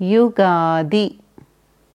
యుగాది